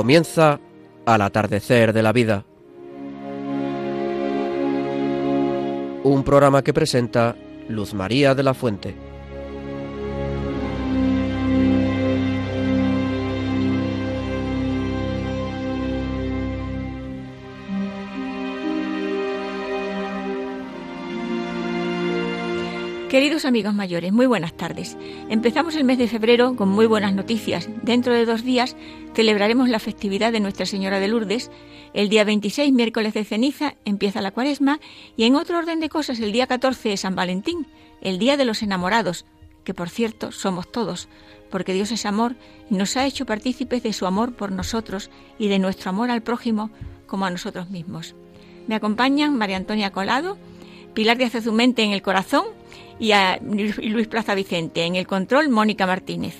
Comienza al atardecer de la vida. Un programa que presenta Luz María de la Fuente. Queridos amigos mayores, muy buenas tardes. Empezamos el mes de febrero con muy buenas noticias. Dentro de dos días celebraremos la festividad de Nuestra Señora de Lourdes. El día 26, miércoles de ceniza, empieza la cuaresma y en otro orden de cosas el día 14 es San Valentín, el día de los enamorados, que por cierto somos todos, porque Dios es amor y nos ha hecho partícipes de su amor por nosotros y de nuestro amor al prójimo como a nosotros mismos. Me acompañan María Antonia Colado, Pilar de Azumente en el corazón y a Luis Plaza Vicente. En el control, Mónica Martínez.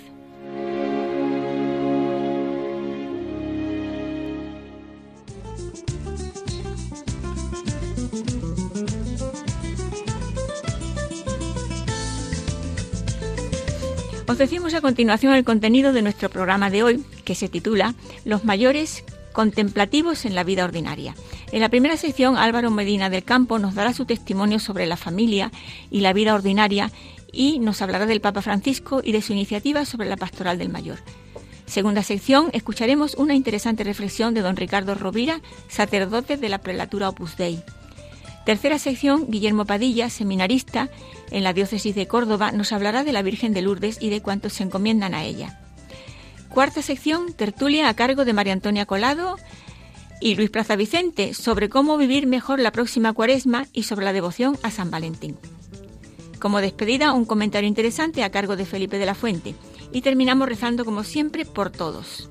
Os decimos a continuación el contenido de nuestro programa de hoy, que se titula Los mayores contemplativos en la vida ordinaria. En la primera sección, Álvaro Medina del Campo nos dará su testimonio sobre la familia y la vida ordinaria y nos hablará del Papa Francisco y de su iniciativa sobre la pastoral del mayor. Segunda sección, escucharemos una interesante reflexión de don Ricardo Rovira, sacerdote de la prelatura Opus Dei. Tercera sección, Guillermo Padilla, seminarista en la diócesis de Córdoba, nos hablará de la Virgen de Lourdes y de cuantos se encomiendan a ella. Cuarta sección, tertulia a cargo de María Antonia Colado y Luis Plaza Vicente sobre cómo vivir mejor la próxima cuaresma y sobre la devoción a San Valentín. Como despedida, un comentario interesante a cargo de Felipe de la Fuente. Y terminamos rezando como siempre por todos.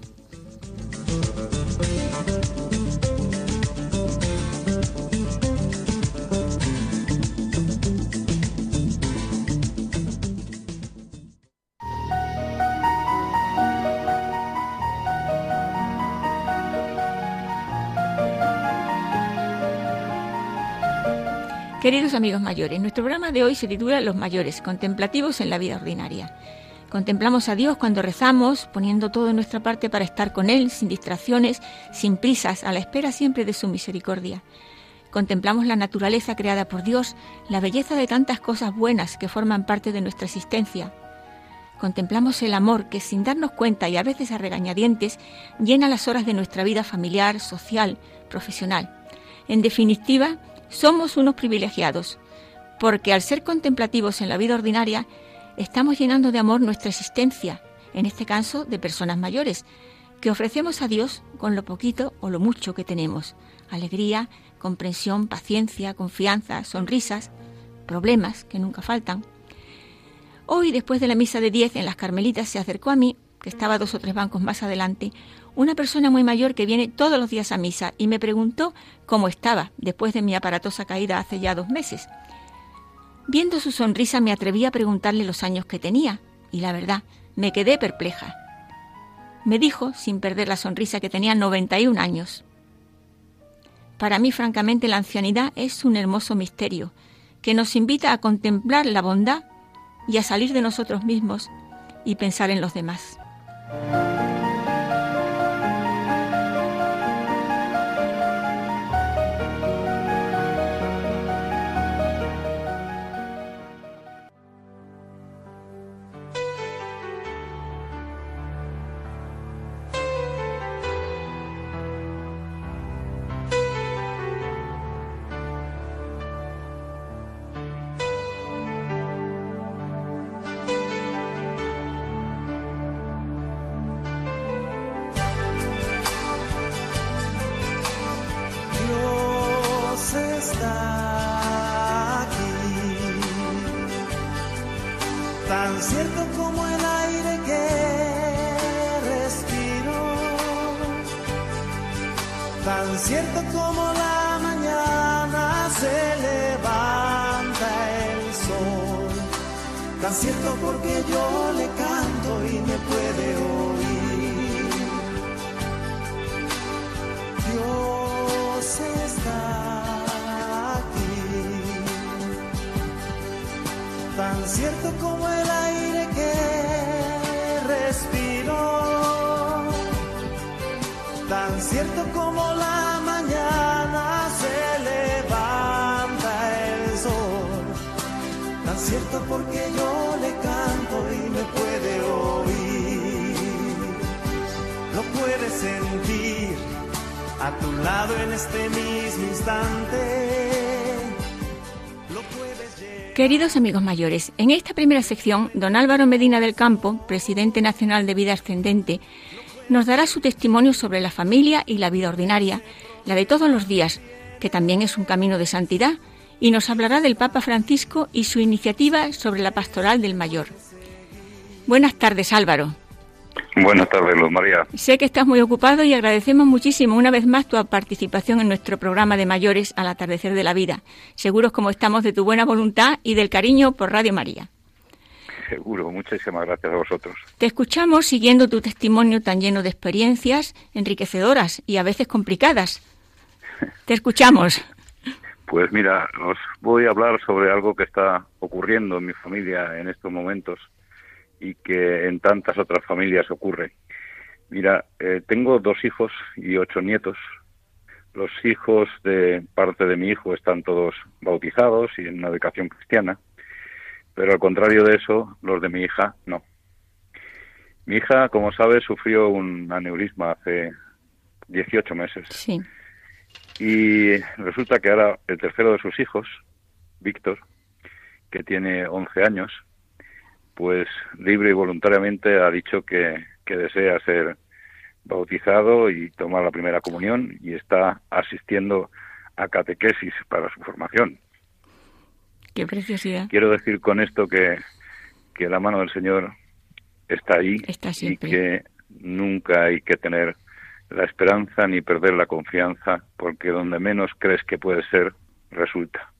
Queridos amigos mayores, nuestro programa de hoy se titula Los mayores, contemplativos en la vida ordinaria. Contemplamos a Dios cuando rezamos, poniendo todo en nuestra parte para estar con Él, sin distracciones, sin prisas, a la espera siempre de su misericordia. Contemplamos la naturaleza creada por Dios, la belleza de tantas cosas buenas que forman parte de nuestra existencia. Contemplamos el amor que sin darnos cuenta y a veces a regañadientes llena las horas de nuestra vida familiar, social, profesional. En definitiva, somos unos privilegiados, porque al ser contemplativos en la vida ordinaria, estamos llenando de amor nuestra existencia, en este caso de personas mayores, que ofrecemos a Dios con lo poquito o lo mucho que tenemos. Alegría, comprensión, paciencia, confianza, sonrisas, problemas que nunca faltan. Hoy, después de la misa de diez en las Carmelitas, se acercó a mí, que estaba dos o tres bancos más adelante, una persona muy mayor que viene todos los días a misa y me preguntó cómo estaba después de mi aparatosa caída hace ya dos meses. Viendo su sonrisa me atreví a preguntarle los años que tenía y la verdad, me quedé perpleja. Me dijo, sin perder la sonrisa, que tenía 91 años. Para mí, francamente, la ancianidad es un hermoso misterio que nos invita a contemplar la bondad y a salir de nosotros mismos y pensar en los demás. tan cierto como el aire que respiro, tan cierto como la mañana se levanta el sol, tan cierto porque yo le canto y me puede oír, lo puede sentir a tu lado en este mismo instante. Queridos amigos mayores, en esta primera sección, don Álvaro Medina del Campo, presidente nacional de Vida Ascendente, nos dará su testimonio sobre la familia y la vida ordinaria, la de todos los días, que también es un camino de santidad, y nos hablará del Papa Francisco y su iniciativa sobre la pastoral del mayor. Buenas tardes, Álvaro. Buenas tardes, Luz María. Sé que estás muy ocupado y agradecemos muchísimo una vez más tu participación en nuestro programa de mayores al atardecer de la vida. Seguros como estamos de tu buena voluntad y del cariño por Radio María. Seguro, muchísimas gracias a vosotros. Te escuchamos siguiendo tu testimonio tan lleno de experiencias enriquecedoras y a veces complicadas. Te escuchamos. Pues mira, os voy a hablar sobre algo que está ocurriendo en mi familia en estos momentos y que en tantas otras familias ocurre. Mira, eh, tengo dos hijos y ocho nietos. Los hijos de parte de mi hijo están todos bautizados y en una educación cristiana, pero al contrario de eso, los de mi hija no. Mi hija, como sabes, sufrió un aneurisma hace 18 meses. Sí. Y resulta que ahora el tercero de sus hijos, Víctor, que tiene 11 años, pues libre y voluntariamente ha dicho que, desea ser bautizado y tomar la primera comunión y está asistiendo a catequesis para su formación. Qué preciosidad. Quiero decir con esto que, que la mano del Señor está ahí está y que nunca hay que tener la esperanza ni perder la confianza porque donde menos crees que puede ser, resulta.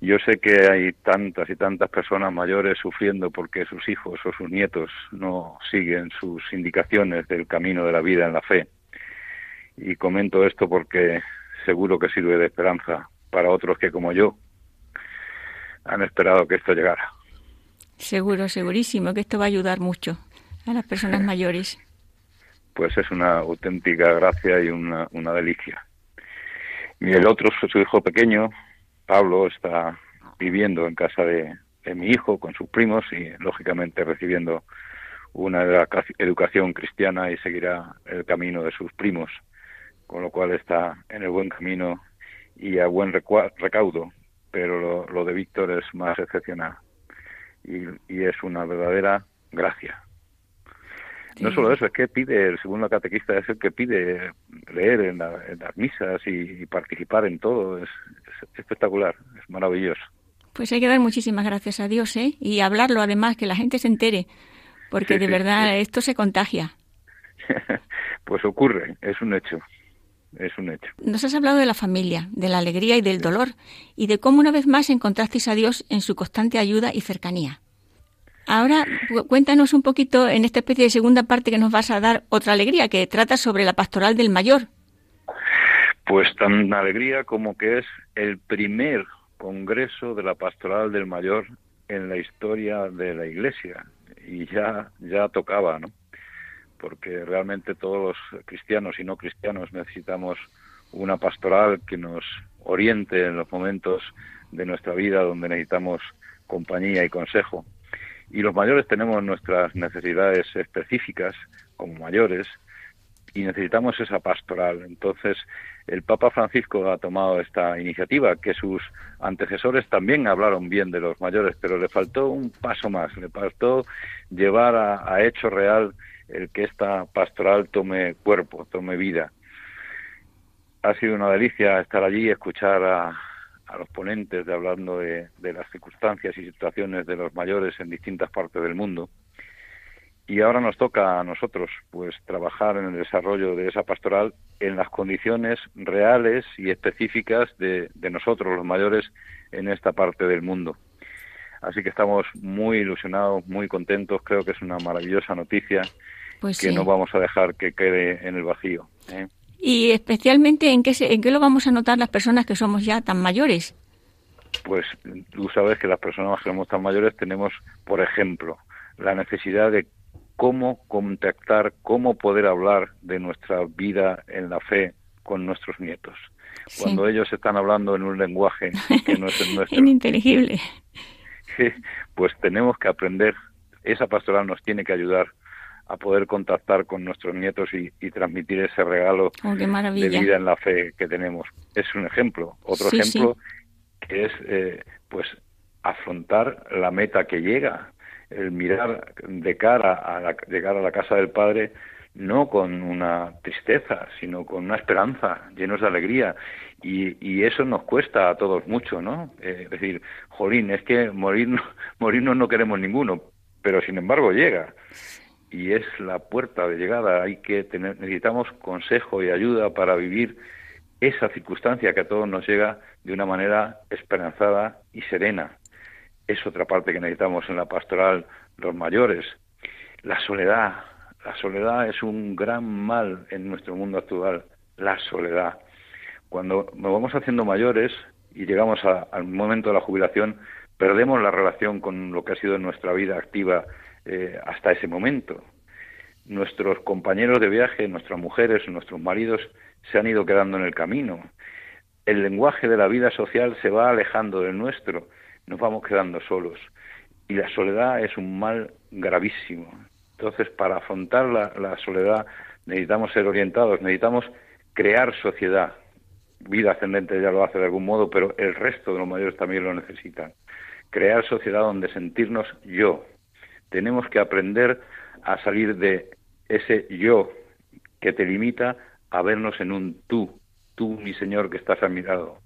Yo sé que hay tantas y tantas personas mayores sufriendo porque sus hijos o sus nietos no siguen sus indicaciones del camino de la vida en la fe. Y comento esto porque seguro que sirve de esperanza para otros que como yo han esperado que esto llegara. Seguro, segurísimo que esto va a ayudar mucho a las personas mayores. Pues es una auténtica gracia y una, una delicia. Y el otro, su hijo pequeño, Pablo está viviendo en casa de, mi hijo con sus primos y lógicamente recibiendo una educación cristiana y seguirá el camino de sus primos, con lo cual está en el buen camino y a buen recaudo, pero lo, de Víctor es más excepcional y, es una verdadera gracia. No solo eso, es que pide, el segundo catequista es el que pide leer en, las misas y, participar en todo, es espectacular, es maravilloso. Pues hay que dar muchísimas gracias a Dios, ¿eh? Y hablarlo además, que la gente se entere, porque de verdad esto se contagia. pues ocurre, es un hecho. Es un hecho. Nos has hablado de la familia, de la alegría y del dolor, y de cómo una vez más encontrasteis a Dios en su constante ayuda y cercanía. Ahora cuéntanos un poquito en esta especie de segunda parte que nos vas a dar otra alegría, que trata sobre la pastoral del mayor. Pues tan alegría como que es el primer congreso de la pastoral del mayor en la historia de la iglesia. Y ya ya tocaba no porque realmente todos los cristianos y no cristianos necesitamos una pastoral que nos oriente en los momentos de nuestra vida donde necesitamos compañía y consejo y los mayores tenemos nuestras necesidades específicas como mayores y necesitamos esa pastoral entonces el Papa Francisco ha tomado esta iniciativa, que sus antecesores también hablaron bien de los mayores, pero le faltó un paso más, le faltó llevar a, hecho real el que esta pastoral tome cuerpo, tome vida. Ha sido una delicia estar allí y escuchar a, los ponentes de hablando de las circunstancias y situaciones de los mayores en distintas partes del mundo. Y ahora nos toca a nosotros pues trabajar en el desarrollo de esa pastoral en las condiciones reales y específicas de, nosotros los mayores en esta parte del mundo. Así que estamos muy ilusionados muy contentos. Creo que es una maravillosa noticia pues que no vamos a dejar que quede en el vacío ¿eh? Y especialmente en qué en qué lo vamos a notar las personas que somos ya tan mayores pues tú sabes que las personas que somos tan mayores tenemos por ejemplo la necesidad de cómo contactar, cómo poder hablar de nuestra vida en la fe con nuestros nietos. Cuando ellos están hablando en un lenguaje que no es el nuestro. Ininteligible. Pues tenemos que aprender, esa pastoral nos tiene que ayudar a poder contactar con nuestros nietos y, transmitir ese regalo oh, de vida en la fe que tenemos. Es un ejemplo. Otro ejemplo que es eh, pues afrontar la meta que llega, el mirar de cara a llegar a la casa del Padre no con una tristeza, sino con una esperanza, llenos de alegría. Y, y eso nos cuesta a todos mucho, ¿no? Eh, es decir, jolín, es que morirnos, morirnos no queremos ninguno, pero sin embargo llega. Y es la puerta de llegada. Hay que tener, necesitamos consejo y ayuda para vivir esa circunstancia que a todos nos llega de una manera esperanzada y serena. Es otra parte que necesitamos en la pastoral los mayores. La soledad, la soledad es un gran mal en nuestro mundo actual, la soledad. Cuando nos vamos haciendo mayores y llegamos al momento de la jubilación, perdemos la relación con lo que ha sido nuestra vida activa eh, hasta ese momento. Nuestros compañeros de viaje, nuestras mujeres, nuestros maridos se han ido quedando en el camino. El lenguaje de la vida social se va alejando del nuestro, nos vamos quedando solos. Y la soledad es un mal gravísimo. Entonces, para afrontar la, soledad necesitamos ser orientados, necesitamos crear sociedad. Vida ascendente ya lo hace de algún modo, pero el resto de los mayores también lo necesitan. Crear sociedad donde sentirnos yo. Tenemos que aprender a salir de ese yo que te limita a vernos en un tú, tú mi Señor que estás a mi lado,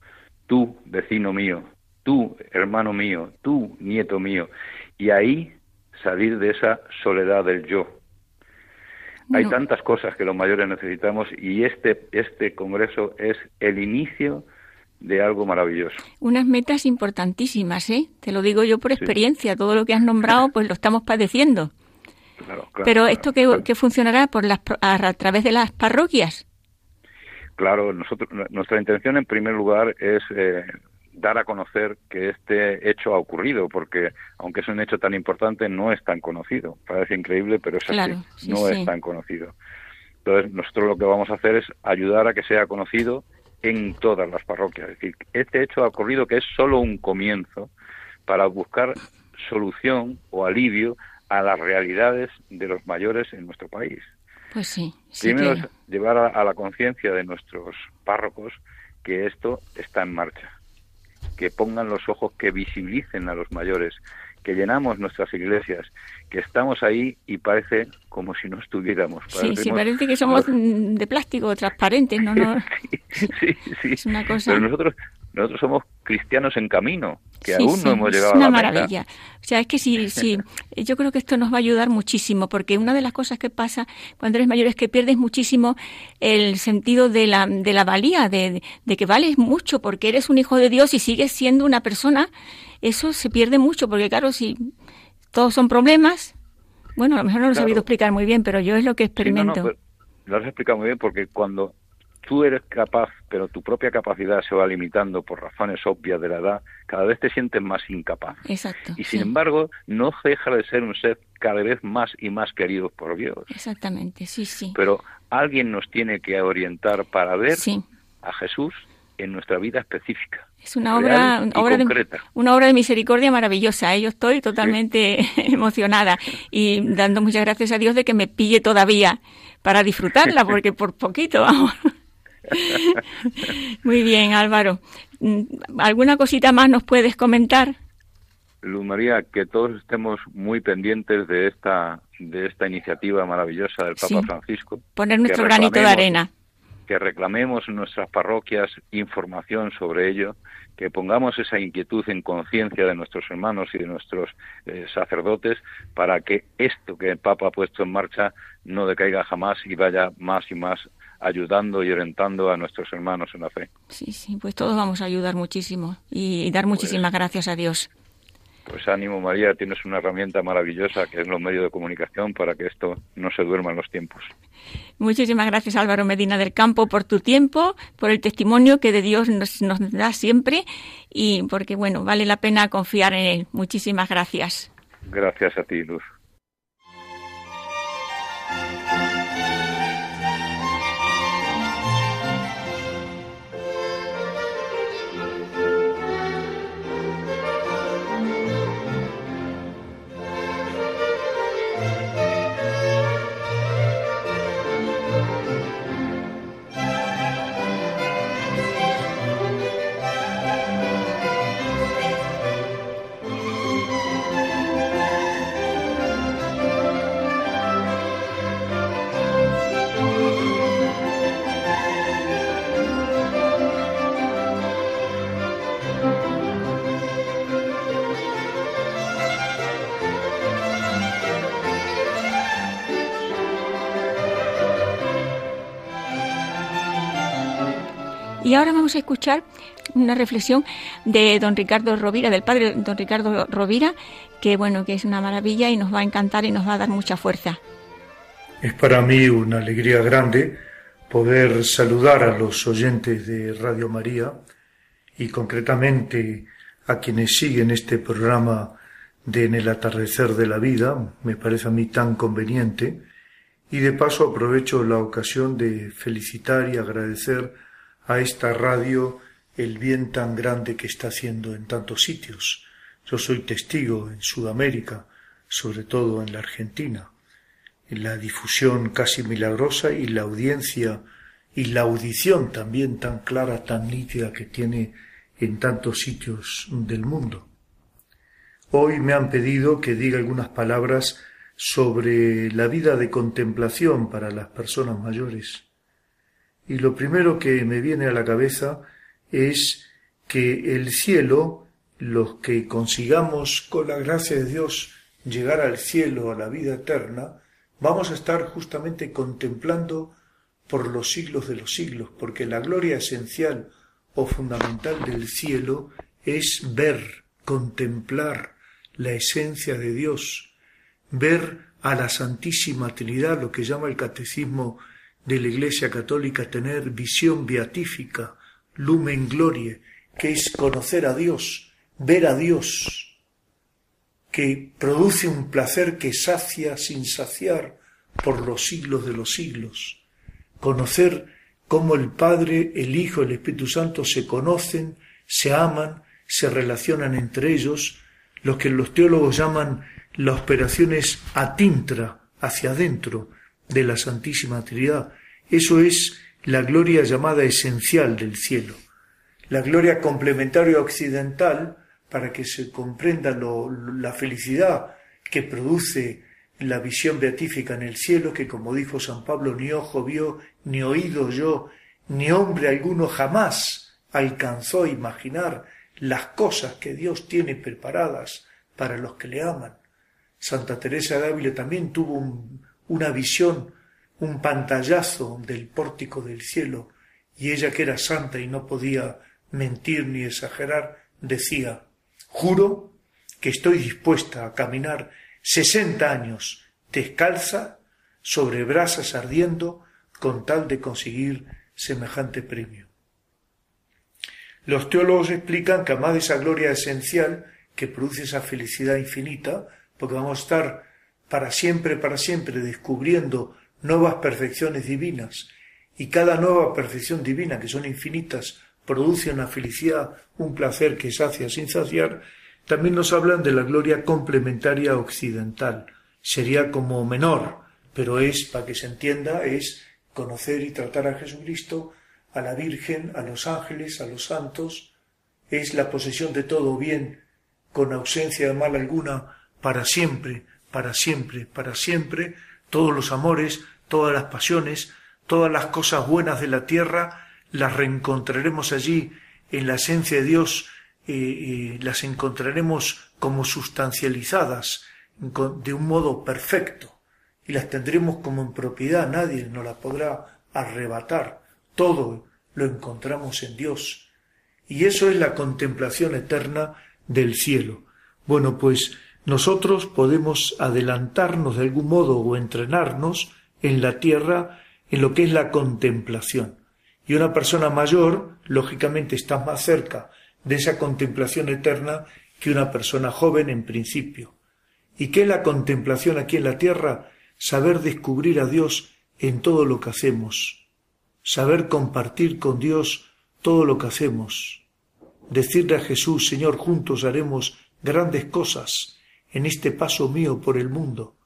tú vecino mío, tú hermano mío, tú nieto mío. Y ahí salir de esa soledad del yo. Hay tantas cosas que los mayores necesitamos y este, este congreso es el inicio de algo maravilloso. Unas metas importantísimas, ¿eh? Te lo digo yo por experiencia. Todo lo que has nombrado, pues lo estamos padeciendo. Pero esto que, funcionará por las, a, través de las parroquias. Claro, nosotros, nuestra intención en primer lugar es eh, dar a conocer que este hecho ha ocurrido, porque aunque es un hecho tan importante, no es tan conocido. Parece increíble, pero es así, no es tan conocido. Entonces, nosotros lo que vamos a hacer es ayudar a que sea conocido en todas las parroquias. Es decir, este hecho ha ocurrido que es solo un comienzo para buscar solución o alivio a las realidades de los mayores en nuestro país. Pues sí. Primero es llevar a la conciencia de nuestros párrocos que esto está en marcha que pongan los ojos, que visibilicen a los mayores, que llenamos nuestras iglesias, que estamos ahí y parece como si no estuviéramos. Sí, sí, parece que somos de plástico, transparentes, ¿no? no... sí, sí, sí. Es una cosa... Pero nosotros, nosotros somos cristianos en camino, que aún no hemos llegado a la una maravilla. O sea, es que sí, sí, yo creo que esto nos va a ayudar muchísimo, porque una de las cosas que pasa cuando eres mayor es que pierdes muchísimo el sentido de la, de la valía, de, de que vales mucho porque eres un hijo de Dios y sigues siendo una persona. Eso se pierde mucho, porque claro, si todos son problemas, bueno, a lo mejor no lo he sabido explicar muy bien, pero yo es lo que experimento. lo has explicado muy bien porque cuando tú eres capaz, pero tu propia capacidad se va limitando por razones obvias de la edad, cada vez te sientes más incapaz. Exacto. Y sin embargo, no deja de ser un ser cada vez más y más querido por Dios. Exactamente, sí, sí. Pero alguien nos tiene que orientar para ver a Jesús en nuestra vida específica. Es una obra, obra, de, una obra de misericordia maravillosa. ¿eh? Yo estoy totalmente emocionada y dando muchas gracias a Dios de que me pille todavía para disfrutarla, porque por poquito, vamos. Muy bien, Álvaro. Mm, ¿Alguna cosita más nos puedes comentar? Luz María, que todos estemos muy pendientes de esta de esta iniciativa maravillosa del Papa Francisco. Poner nuestro granito de arena. Que reclamemos en nuestras parroquias información sobre ello, que pongamos esa inquietud en conciencia de nuestros hermanos y de nuestros eh, sacerdotes para que esto que el Papa ha puesto en marcha no decaiga jamás y vaya más y más ayudando y orientando a nuestros hermanos en la fe. Sí, sí, pues todos vamos a ayudar muchísimo y dar muchísimas pues gracias a Dios. Pues ánimo María, tienes una herramienta maravillosa que es los medios de comunicación para que esto no se duerma en los tiempos. Muchísimas gracias Álvaro Medina del Campo por tu tiempo, por el testimonio que de Dios nos, nos da siempre y porque bueno, vale la pena confiar en él. Muchísimas gracias. Gracias a ti, Luz. Y ahora vamos a escuchar una reflexión de don Ricardo Rovira, del padre don Ricardo Rovira, que bueno, que es una maravilla y nos va a encantar y nos va a dar mucha fuerza. Es para mí una alegría grande poder saludar a los oyentes de Radio María y concretamente a quienes siguen este programa de En el atardecer de la vida, me parece a mí tan conveniente, y de paso aprovecho la ocasión de felicitar y agradecer a esta radio el bien tan grande que está haciendo en tantos sitios. Yo soy testigo en Sudamérica, sobre todo en la Argentina, en la difusión casi milagrosa y la audiencia y la audición también tan clara, tan nítida que tiene en tantos sitios del mundo. Hoy me han pedido que diga algunas palabras sobre la vida de contemplación para las personas mayores. Y lo primero que me viene a la cabeza es que el cielo, los que consigamos con la gracia de Dios llegar al cielo, a la vida eterna, vamos a estar justamente contemplando por los siglos de los siglos, porque la gloria esencial o fundamental del cielo es ver, contemplar la esencia de Dios, ver a la Santísima Trinidad, lo que llama el catecismo de la Iglesia Católica, tener visión beatífica, lumen glorie, que es conocer a Dios, ver a Dios, que produce un placer que sacia sin saciar por los siglos de los siglos, conocer cómo el Padre, el Hijo, el Espíritu Santo se conocen, se aman, se relacionan entre ellos, lo que los teólogos llaman las operaciones atintra, hacia adentro de la Santísima Trinidad. Eso es la gloria llamada esencial del cielo. La gloria complementaria occidental, para que se comprenda la felicidad que produce la visión beatífica en el cielo, que como dijo San Pablo, ni ojo vio, ni oído yo, ni hombre alguno jamás alcanzó a imaginar las cosas que Dios tiene preparadas para los que le aman. Santa Teresa de Ávila también tuvo una visión, un pantallazo del pórtico del cielo, y ella que era santa y no podía mentir ni exagerar, decía, juro que estoy dispuesta a caminar sesenta años descalza sobre brasas ardiendo con tal de conseguir semejante premio. Los teólogos explican que además de esa gloria esencial que produce esa felicidad infinita, porque vamos a estar para siempre, para siempre descubriendo nuevas perfecciones divinas. Y cada nueva perfección divina, que son infinitas, produce una felicidad, un placer que sacia sin saciar, también nos hablan de la gloria complementaria occidental. Sería como menor, pero es, para que se entienda, es conocer y tratar a Jesucristo, a la Virgen, a los ángeles, a los santos, es la posesión de todo bien, con ausencia de mal alguna, para siempre, para siempre, para siempre, todos los amores, todas las pasiones, todas las cosas buenas de la tierra, las reencontraremos allí en la esencia de Dios, eh, las encontraremos como sustancializadas de un modo perfecto y las tendremos como en propiedad, nadie nos las podrá arrebatar, todo lo encontramos en Dios. Y eso es la contemplación eterna del cielo. Bueno, pues nosotros podemos adelantarnos de algún modo o entrenarnos en la tierra en lo que es la contemplación. Y una persona mayor, lógicamente, está más cerca de esa contemplación eterna que una persona joven en principio. ¿Y qué es la contemplación aquí en la tierra? Saber descubrir a Dios en todo lo que hacemos, saber compartir con Dios todo lo que hacemos, decirle a Jesús, Señor, juntos haremos grandes cosas, en este paso mío por el mundo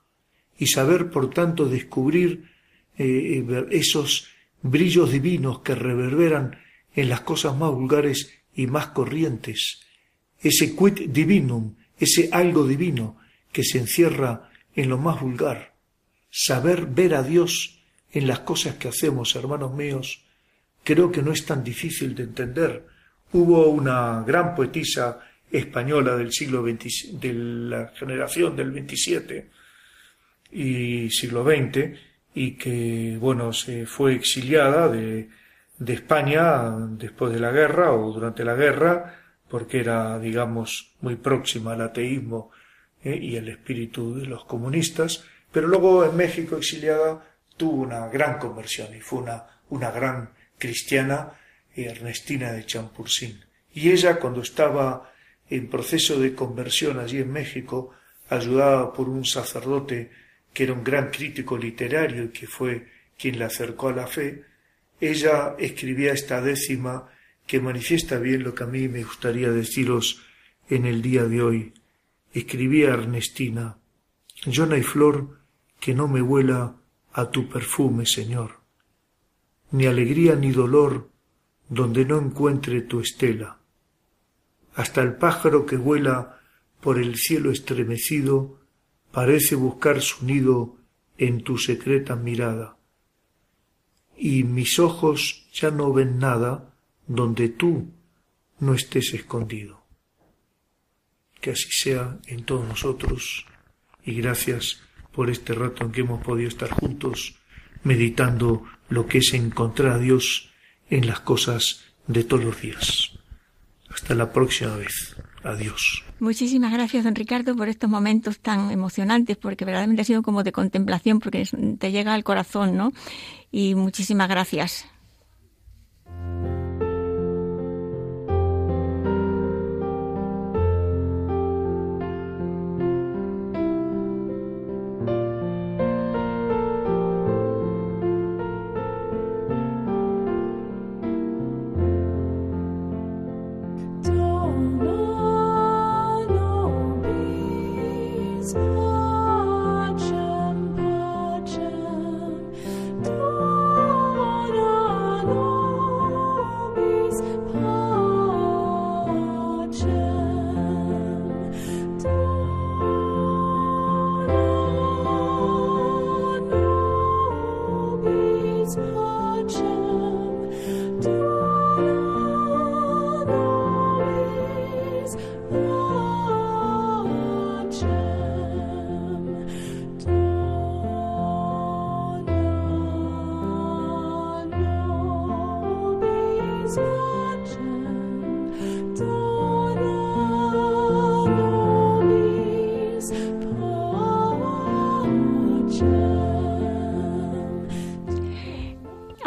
y saber, por tanto, descubrir eh, eh, esos brillos divinos que reverberan en las cosas más vulgares y más corrientes, ese quid divinum, ese algo divino que se encierra en lo más vulgar, saber ver a Dios en las cosas que hacemos, hermanos míos, creo que no es tan difícil de entender. Hubo una gran poetisa española del siglo XX, de la generación del 27 y siglo XX, y que, bueno, se fue exiliada de, de España después de la guerra o durante la guerra, porque era, digamos, muy próxima al ateísmo eh, y el espíritu de los comunistas, pero luego en México exiliada tuvo una gran conversión y fue una, una gran cristiana, Ernestina de Champurcín. Y ella, cuando estaba en proceso de conversión allí en México, ayudada por un sacerdote que era un gran crítico literario y que fue quien la acercó a la fe, ella escribía esta décima que manifiesta bien lo que a mí me gustaría deciros en el día de hoy. Escribía Ernestina, yo no hay flor que no me huela a tu perfume, Señor, ni alegría ni dolor donde no encuentre tu estela. Hasta el pájaro que vuela por el cielo estremecido parece buscar su nido en tu secreta mirada. Y mis ojos ya no ven nada donde tú no estés escondido. Que así sea en todos nosotros y gracias por este rato en que hemos podido estar juntos meditando lo que es encontrar a Dios en las cosas de todos los días. Hasta la próxima vez. Adiós. Muchísimas gracias, don Ricardo, por estos momentos tan emocionantes, porque verdaderamente ha sido como de contemplación, porque te llega al corazón, ¿no? Y muchísimas gracias.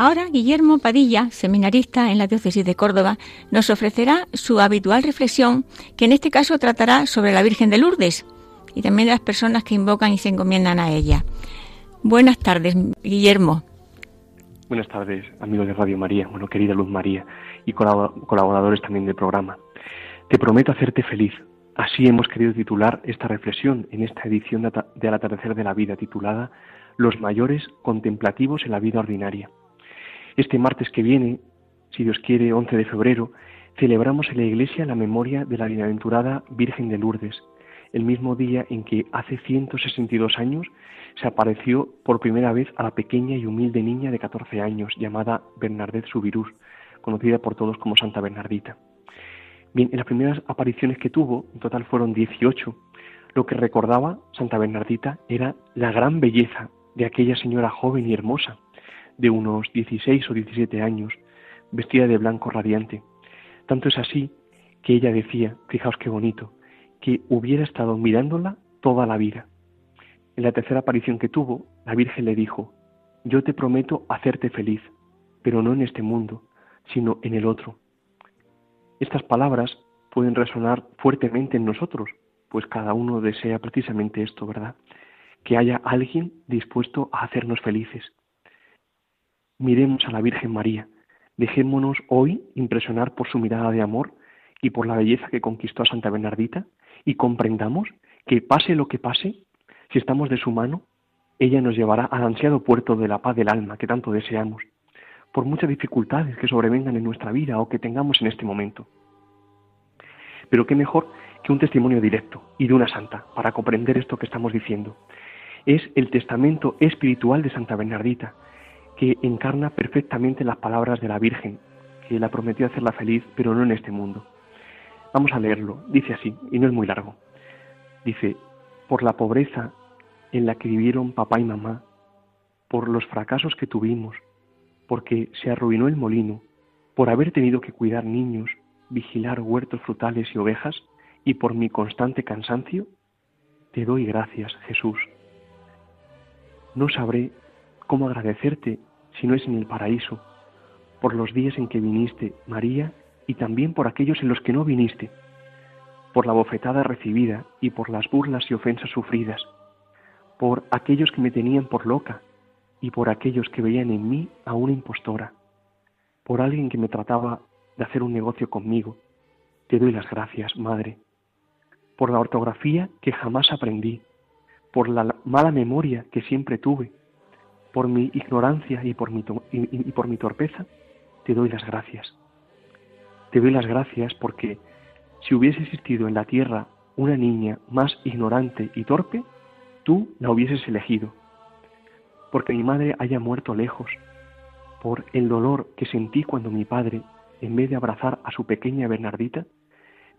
Ahora, Guillermo Padilla, seminarista en la diócesis de Córdoba, nos ofrecerá su habitual reflexión, que en este caso tratará sobre la Virgen de Lourdes y también de las personas que invocan y se encomiendan a ella. Buenas tardes, Guillermo. Buenas tardes, amigos de Radio María, bueno, querida Luz María y colaboradores también del programa. Te prometo hacerte feliz. Así hemos querido titular esta reflexión en esta edición de Al atardecer de la vida titulada Los mayores contemplativos en la vida ordinaria. Este martes que viene, si Dios quiere, 11 de febrero, celebramos en la Iglesia la memoria de la bienaventurada Virgen de Lourdes, el mismo día en que hace 162 años se apareció por primera vez a la pequeña y humilde niña de 14 años llamada Bernadette Subirús, conocida por todos como Santa Bernardita. Bien, en las primeras apariciones que tuvo, en total fueron 18, lo que recordaba Santa Bernardita era la gran belleza de aquella señora joven y hermosa, de unos 16 o 17 años, vestida de blanco radiante. Tanto es así que ella decía, fijaos qué bonito, que hubiera estado mirándola toda la vida. En la tercera aparición que tuvo, la Virgen le dijo, yo te prometo hacerte feliz, pero no en este mundo, sino en el otro. Estas palabras pueden resonar fuertemente en nosotros, pues cada uno desea precisamente esto, ¿verdad? Que haya alguien dispuesto a hacernos felices, miremos a la Virgen María, dejémonos hoy impresionar por su mirada de amor y por la belleza que conquistó a Santa Bernardita y comprendamos que pase lo que pase, si estamos de su mano, ella nos llevará al ansiado puerto de la paz del alma que tanto deseamos, por muchas dificultades que sobrevengan en nuestra vida o que tengamos en este momento. Pero qué mejor que un testimonio directo y de una santa para comprender esto que estamos diciendo. Es el testamento espiritual de Santa Bernardita, que encarna perfectamente las palabras de la Virgen, que la prometió hacerla feliz, pero no en este mundo. Vamos a leerlo. Dice así, y no es muy largo. Dice, por la pobreza en la que vivieron papá y mamá, por los fracasos que tuvimos, porque se arruinó el molino, por haber tenido que cuidar niños, vigilar huertos frutales y ovejas, y por mi constante cansancio, te doy gracias, Jesús. No sabré cómo agradecerte si no es en el paraíso, por los días en que viniste, María, y también por aquellos en los que no viniste, por la bofetada recibida y por las burlas y ofensas sufridas, por aquellos que me tenían por loca y por aquellos que veían en mí a una impostora, por alguien que me trataba de hacer un negocio conmigo. Te doy las gracias, Madre, por la ortografía que jamás aprendí, por la mala memoria que siempre tuve, por mi ignorancia y por mi, y por mi torpeza, te doy las gracias. Te doy las gracias porque si hubiese existido en la tierra una niña más ignorante y torpe, tú la hubieses elegido. Porque mi madre haya muerto lejos, por el dolor que sentí cuando mi padre, en vez de abrazar a su pequeña Bernardita,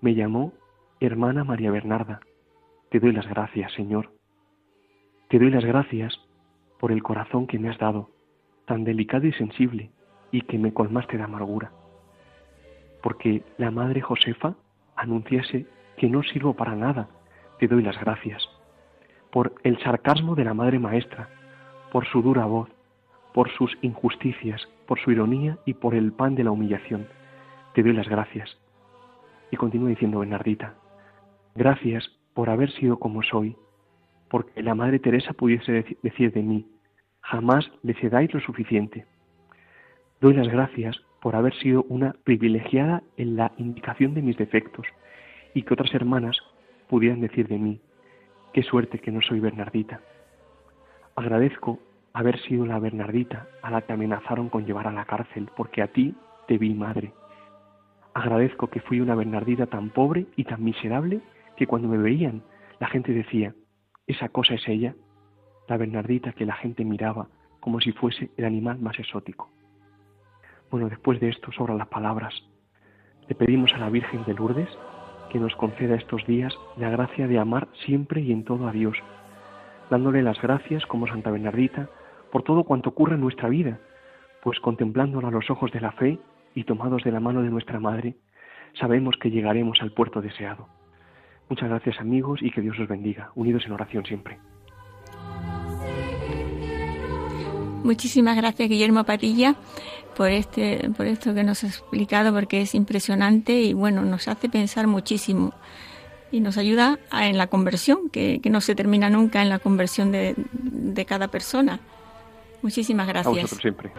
me llamó hermana María Bernarda. Te doy las gracias, Señor. Te doy las gracias por el corazón que me has dado, tan delicado y sensible, y que me colmaste de amargura. Porque la Madre Josefa anunciase que no sirvo para nada, te doy las gracias. Por el sarcasmo de la Madre Maestra, por su dura voz, por sus injusticias, por su ironía y por el pan de la humillación, te doy las gracias. Y continúa diciendo Bernardita, gracias por haber sido como soy, porque la Madre Teresa pudiese decir de mí, jamás le cedáis lo suficiente. Doy las gracias por haber sido una privilegiada en la indicación de mis defectos y que otras hermanas pudieran decir de mí, qué suerte que no soy Bernardita. Agradezco haber sido la Bernardita a la que amenazaron con llevar a la cárcel, porque a ti te vi madre. Agradezco que fui una Bernardita tan pobre y tan miserable que cuando me veían la gente decía, esa cosa es ella, la Bernardita que la gente miraba como si fuese el animal más exótico. Bueno, después de esto sobran las palabras. Le pedimos a la Virgen de Lourdes que nos conceda estos días la gracia de amar siempre y en todo a Dios, dándole las gracias como Santa Bernardita por todo cuanto ocurre en nuestra vida, pues contemplándola a los ojos de la fe y tomados de la mano de nuestra Madre, sabemos que llegaremos al puerto deseado. Muchas gracias amigos y que Dios os bendiga, unidos en oración siempre. Muchísimas gracias Guillermo Patilla por este por esto que nos ha explicado porque es impresionante y bueno nos hace pensar muchísimo y nos ayuda en la conversión que, no se termina nunca en la conversión de, de cada persona. Muchísimas gracias. siempre.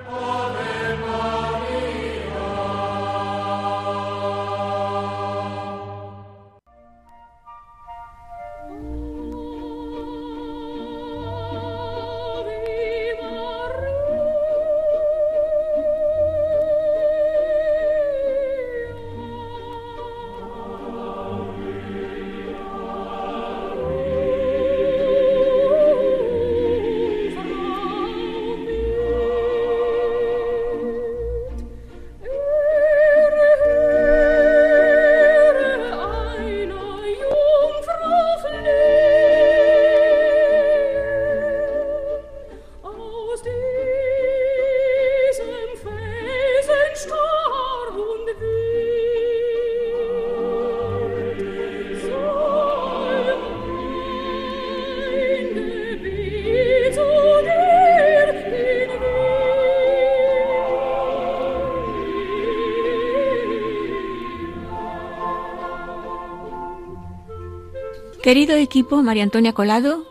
Querido equipo, María Antonia Colado.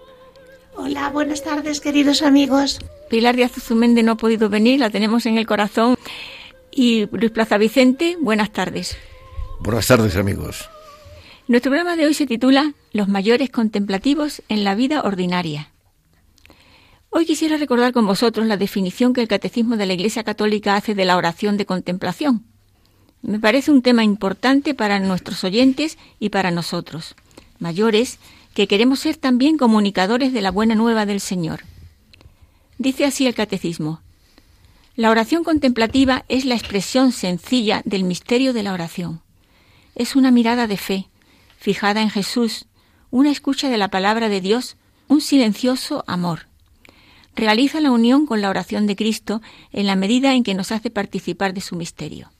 Hola, buenas tardes, queridos amigos. Pilar Díaz Zumende no ha podido venir, la tenemos en el corazón. Y Luis Plaza Vicente, buenas tardes. Buenas tardes, amigos. Nuestro programa de hoy se titula Los mayores contemplativos en la vida ordinaria. Hoy quisiera recordar con vosotros la definición que el Catecismo de la Iglesia Católica hace de la oración de contemplación. Me parece un tema importante para nuestros oyentes y para nosotros mayores, que queremos ser también comunicadores de la buena nueva del Señor. Dice así el Catecismo. La oración contemplativa es la expresión sencilla del misterio de la oración. Es una mirada de fe, fijada en Jesús, una escucha de la palabra de Dios, un silencioso amor. realiza la unión con la oración de Cristo en la medida en que nos hace participar de su misterio.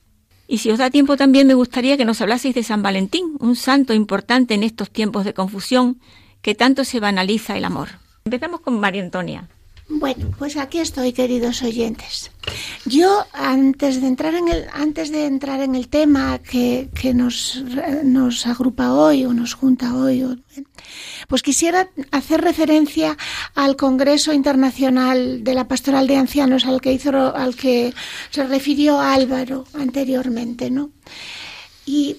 Y si os da tiempo también me gustaría que nos hablaseis de San Valentín, un santo importante en estos tiempos de confusión que tanto se banaliza el amor. Empezamos con María Antonia. Bueno, pues aquí estoy, queridos oyentes. Yo antes de entrar en el antes de entrar en el tema que, que nos, nos agrupa hoy o nos junta hoy, pues quisiera hacer referencia al Congreso Internacional de la Pastoral de Ancianos al que hizo al que se refirió Álvaro anteriormente, ¿no? Y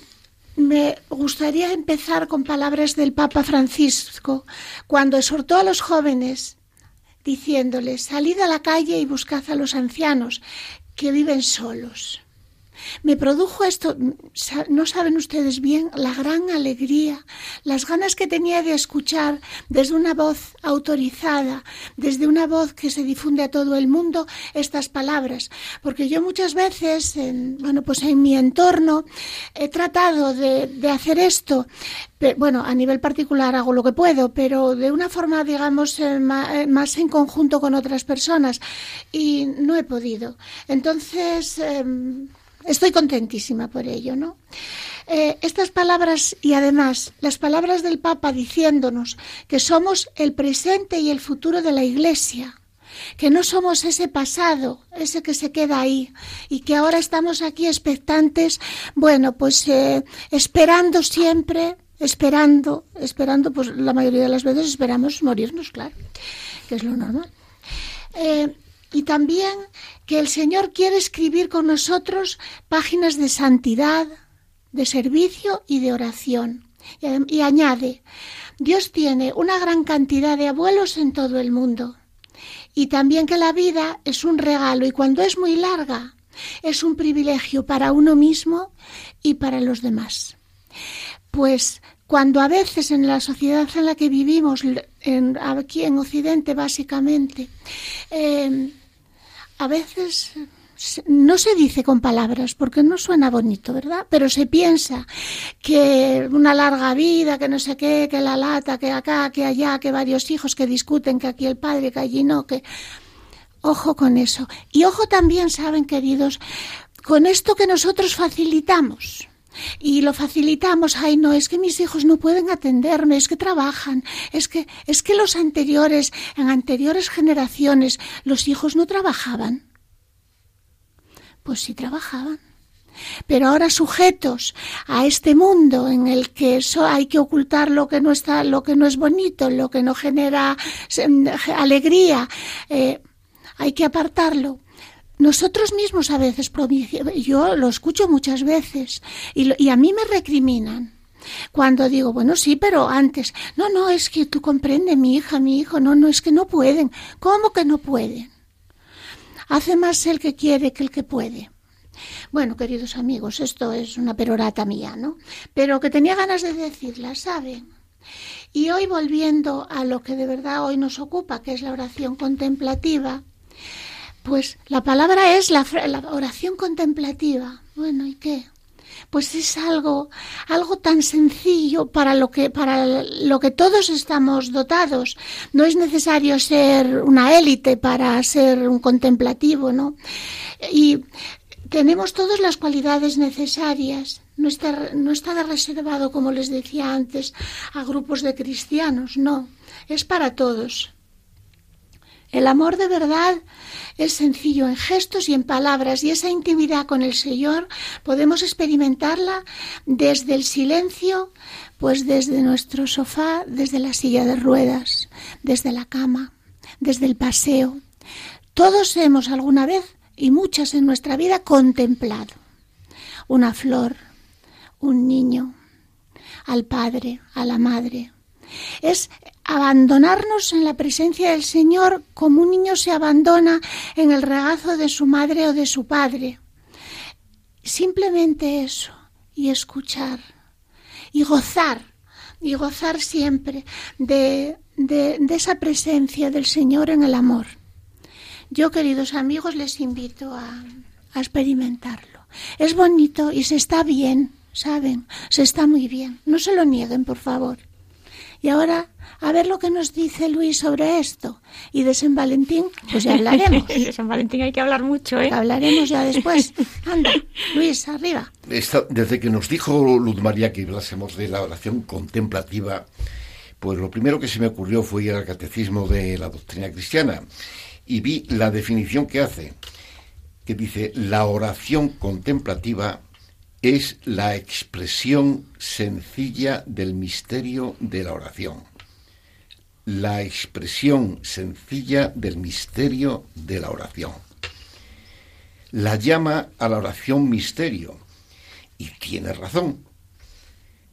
me gustaría empezar con palabras del Papa Francisco cuando exhortó a los jóvenes diciéndoles, salid a la calle y buscad a los ancianos que viven solos. Me produjo esto, no saben ustedes bien, la gran alegría, las ganas que tenía de escuchar desde una voz autorizada, desde una voz que se difunde a todo el mundo, estas palabras. Porque yo muchas veces, en, bueno, pues en mi entorno, he tratado de, hacer esto, bueno, a nivel particular hago lo que puedo, pero de una forma, digamos, eh, eh, más en conjunto con otras personas y no he podido. Entonces, em, Estoy contentísima por ello, ¿no? Eh, estas palabras y además las palabras del Papa diciéndonos que somos el presente y el futuro de la Iglesia, que no somos ese pasado, ese que se queda ahí y que ahora estamos aquí expectantes, bueno, pues eh, esperando siempre, esperando, esperando, pues la mayoría de las veces esperamos morirnos, claro, que es lo normal. Eh, y también que el Señor quiere escribir con nosotros páginas de santidad, de servicio y de oración. Y, añade, Dios tiene una gran cantidad de abuelos en todo el mundo. Y también que la vida es un regalo y cuando es muy larga es un privilegio para uno mismo y para los demás. Pues cuando a veces en la sociedad en la que vivimos, aquí en Occidente básicamente, eh, a veces no se dice con palabras porque no suena bonito, ¿verdad? Pero se piensa que una larga vida, que no sé qué, que la lata, que acá, que allá, que varios hijos que discuten, que aquí el padre, que allí no, que... Ojo con eso. Y ojo también, saben, queridos, con esto que nosotros facilitamos. Y lo facilitamos, ay no, es que mis hijos no pueden atenderme, es que trabajan, es que, es que los anteriores, en anteriores generaciones, los hijos no trabajaban. Pues sí trabajaban. Pero ahora sujetos a este mundo en el que hay que ocultar lo que no está, lo que no es bonito, lo que no genera alegría, eh, hay que apartarlo. Nosotros mismos a veces, yo lo escucho muchas veces y, a mí me recriminan. Cuando digo, bueno, sí, pero antes, no, no, es que tú comprendes, mi hija, mi hijo, no, no, es que no pueden. ¿Cómo que no pueden? Hace más el que quiere que el que puede. Bueno, queridos amigos, esto es una perorata mía, ¿no? Pero que tenía ganas de decirla, ¿saben? Y hoy volviendo a lo que de verdad hoy nos ocupa, que es la oración contemplativa, pues la palabra es la, oración contemplativa. Bueno, ¿y qué? Pues es algo, algo tan sencillo para lo que, para lo que todos estamos dotados. No es necesario ser una élite para ser un contemplativo, ¿no? Y tenemos todas las cualidades necesarias. No está, no está reservado, como les decía antes, a grupos de cristianos, no. Es para todos. El amor de verdad es sencillo en gestos y en palabras y esa intimidad con el Señor podemos experimentarla desde el silencio, pues desde nuestro sofá, desde la silla de ruedas, desde la cama, desde el paseo. Todos hemos alguna vez y muchas en nuestra vida contemplado una flor, un niño, al padre, a la madre. Es abandonarnos en la presencia del Señor como un niño se abandona en el regazo de su madre o de su padre. Simplemente eso, y escuchar, y gozar, y gozar siempre de, de, esa presencia del Señor en el amor. Yo, queridos amigos, les invito a, a experimentarlo. Es bonito y se está bien, ¿saben? Se está muy bien. No se lo nieguen, por favor Y ahora, a ver lo que nos dice Luis sobre esto. Y de San Valentín, pues ya hablaremos. de San Valentín hay que hablar mucho, ¿eh? Hablaremos ya después. Anda, Luis, arriba. desde que nos dijo Luz María que hablásemos de la oración contemplativa, pues lo primero que se me ocurrió fue ir al catecismo de la doctrina cristiana y vi la definición que hace, que dice, la oración contemplativa es la expresión sencilla del misterio de la oración. La expresión sencilla del misterio de la oración. La llama a la oración misterio. Y tiene razón,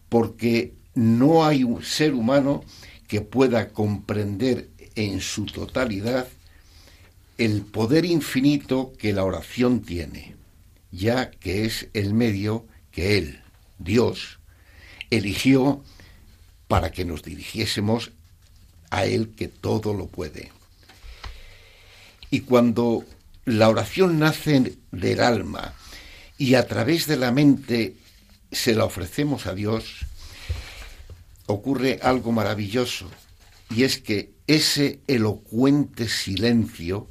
porque no hay un ser humano que pueda comprender en su totalidad el poder infinito que la oración tiene ya que es el medio que Él, Dios, eligió para que nos dirigiésemos a Él que todo lo puede. Y cuando la oración nace del alma y a través de la mente se la ofrecemos a Dios, ocurre algo maravilloso, y es que ese elocuente silencio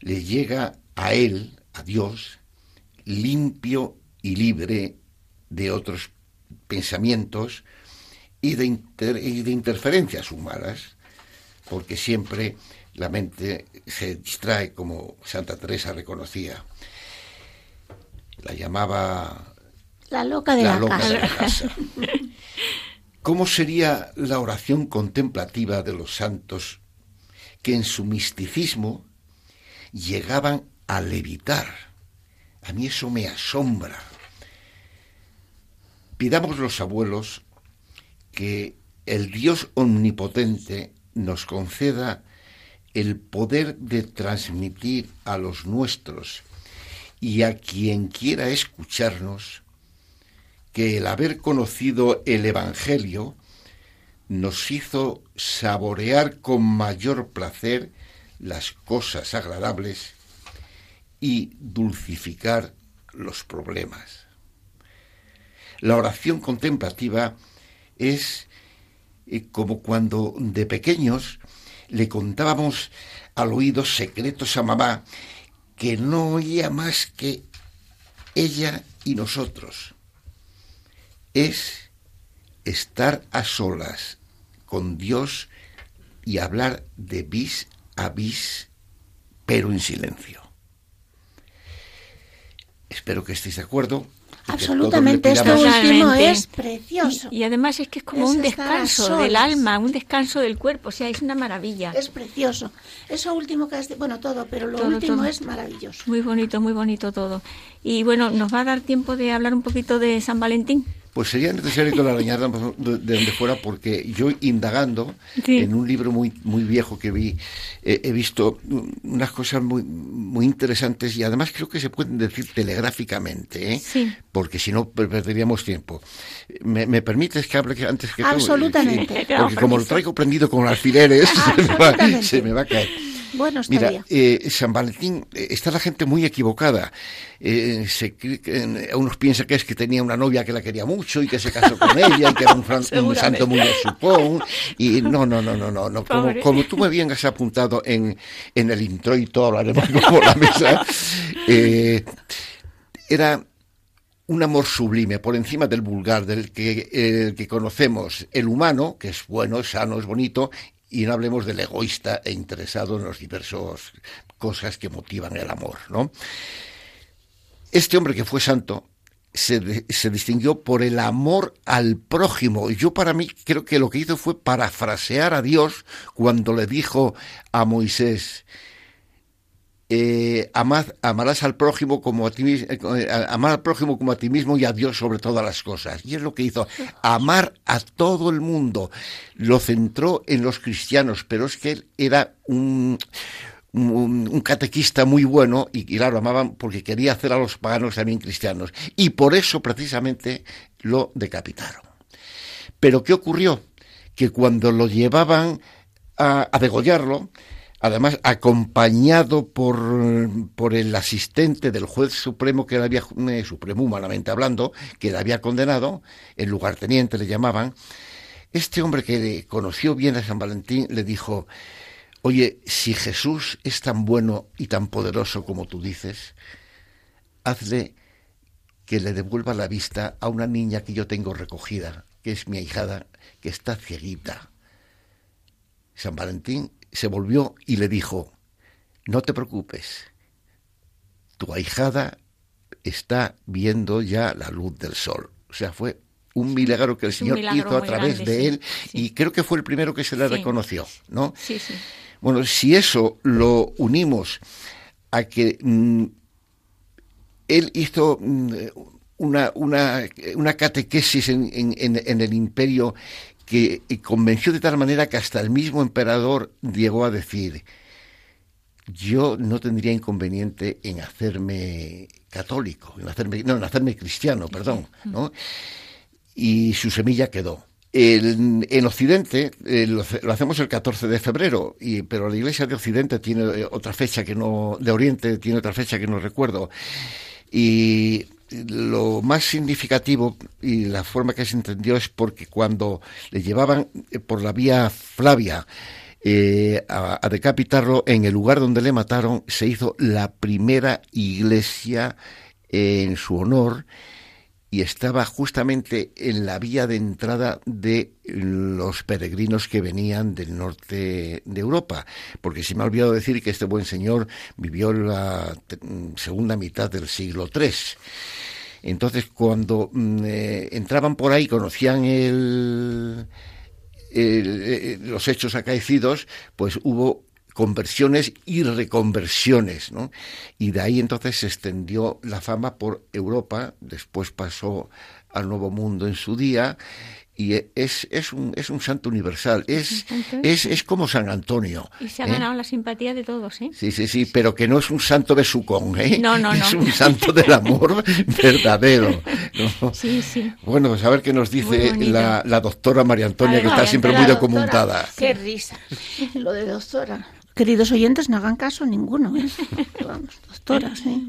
le llega a Él, a Dios, limpio y libre de otros pensamientos y de, de interferencias humanas, porque siempre la mente se distrae, como Santa Teresa reconocía. La llamaba la loca de la, casa. ¿Cómo sería la oración contemplativa de los santos que en su misticismo llegaban a levitar? A mí eso me asombra. Pidamos los abuelos que el Dios omnipotente nos conceda el poder de transmitir a los nuestros y a quien quiera escucharnos que el haber conocido el Evangelio nos hizo saborear con mayor placer las cosas agradables y dulcificar los problemas. La oración contemplativa es eh, como cuando de pequeños le contábamos al oído secretos a mamá que no oía más que ella y nosotros. Es estar a solas con Dios y hablar de bis a bis, pero en silencio. Espero que estéis de acuerdo. Absolutamente, esto último es precioso. Y, además es que es como un descanso del alma, un descanso del cuerpo, o sea, es una maravilla. Es precioso. Eso último que has bueno, todo, pero lo último es maravilloso. Muy bonito, muy bonito todo. Y bueno, nos va a dar tiempo de hablar un poquito de San Valentín. Pues sería necesario que la arañara de donde fuera, porque yo indagando en un libro muy, muy viejo que vi, eh, he visto unas cosas muy, muy interesantes y además creo que se pueden decir telegráficamente, ¿eh? porque si no perderíamos tiempo. ¿Me, permites que hable antes que tú? Absolutamente. porque como lo traigo prendido con alfileres, se me va a caer. Bueno, Mira, eh, San Valentín, eh, está la gente muy equivocada. Eh, se, unos piensan que es que tenía una novia que la quería mucho y que se casó con ella y que era un, santo muy de supón. Y no, no, no, no, no. no. Como, como, tú me bien has apuntado en, en el introito, hablaremos como la mesa, era un amor sublime por encima del vulgar, del que, que conocemos, el humano, que es bueno, es sano, es bonito, y no hablemos del egoísta e interesado en las diversas cosas que motivan el amor, ¿no? Este hombre que fue santo se, se, distinguió por el amor al prójimo. Y yo para mí creo que lo que hizo fue parafrasear a Dios cuando le dijo a Moisés, eh, amarás al prójimo como a ti eh, amar al prójimo como a ti mismo y a Dios sobre todas las cosas. Y es lo que hizo, amar a todo el mundo. Lo centró en los cristianos, pero es que él era un, catequista muy bueno y, claro, amaban porque quería hacer a los paganos también cristianos. Y por eso precisamente lo decapitaron. Pero ¿qué ocurrió? Que cuando lo llevaban a degollarlo, además acompañado por, por el asistente del juez supremo que le había, eh, supremo humanamente hablando, que le había condenado, el lugarteniente le llamaban, Este hombre que conoció bien a San Valentín le dijo, oye, si Jesús es tan bueno y tan poderoso como tú dices, hazle que le devuelva la vista a una niña que yo tengo recogida, que es mi ahijada, que está cieguita. San Valentín se volvió y le dijo, no te preocupes, tu ahijada está viendo ya la luz del sol. O sea, fue un milagro que el Señor hizo a través de él y creo que fue el primero que se le reconoció, ¿no? Sí, sí. Bueno, si eso lo unimos a que mm, él hizo mm, una, una, una catequesis en, en, el imperio que convenció de tal manera que hasta el mismo emperador llegó a decir, yo no tendría inconveniente en hacerme católico, en hacerme, no, en hacerme cristiano, perdón, ¿no? Y su semilla quedó. en Occidente eh, lo, hacemos el 14 de febrero, y, pero la Iglesia de Occidente tiene eh, otra fecha que no, de Oriente tiene otra fecha que no recuerdo. Y lo más significativo y la forma que se entendió es porque cuando le llevaban eh, por la vía Flavia eh, a, decapitarlo en el lugar donde le mataron, se hizo la primera iglesia en su honor y estaba justamente en la vía de entrada de los peregrinos que venían del norte de Europa, porque se me ha olvidado decir que este buen señor vivió la segunda mitad del siglo III. Entonces, cuando mm, eh, entraban por ahí, conocían el, eh, los hechos acaecidos, pues hubo conversiones y reconversiones, ¿no? Y de ahí entonces se extendió la fama por Europa, después pasó al Nuevo Mundo en su día, y es, es, un, es un santo universal, es, es, es como San Antonio. Y se ha ganado ¿eh? la simpatía de todos, ¿eh? Sí, sí, sí, pero que no es un santo besucón, ¿eh? No, no, no. Es un santo del amor verdadero. Sí, sí. Bueno, pues a ver qué nos dice la, la, doctora María Antonia, que está siempre muy documentada. Qué risa. Lo de doctora. Queridos oyentes, no hagan caso ninguno. ¿eh? doctoras. ¿eh?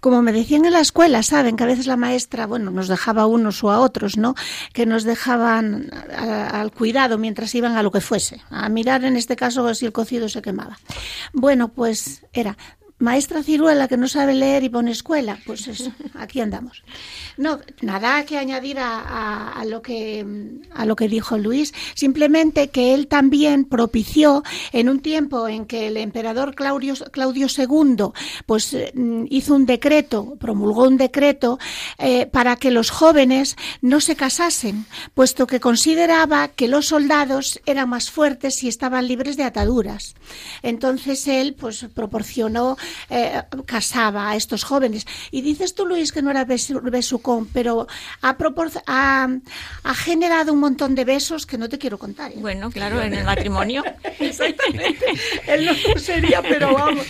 Como me decían en la escuela, saben que a veces la maestra, bueno, nos dejaba a unos o a otros, ¿no? Que nos dejaban al cuidado mientras iban a lo que fuese. A mirar, en este caso, si el cocido se quemaba. Bueno, pues era maestra ciruela que no sabe leer y pone escuela, pues eso, aquí andamos. No, nada que añadir a, lo que a lo que dijo Luis, simplemente que él también propició en un tiempo en que el emperador Claudio, Claudio II pues mm, hizo un decreto, promulgó un decreto eh, para que los jóvenes no se casasen, puesto que consideraba que los soldados eran más fuertes si estaban libres de ataduras. Entonces él pues proporcionó eh, casaba a estos jóvenes. Y dices tú, Luis, que no era besucón, pero ha, ha, ha, generado un montón de besos que no te quiero contar. ¿eh? Bueno, claro, en el matrimonio. Exactamente. él no sería, pero vamos.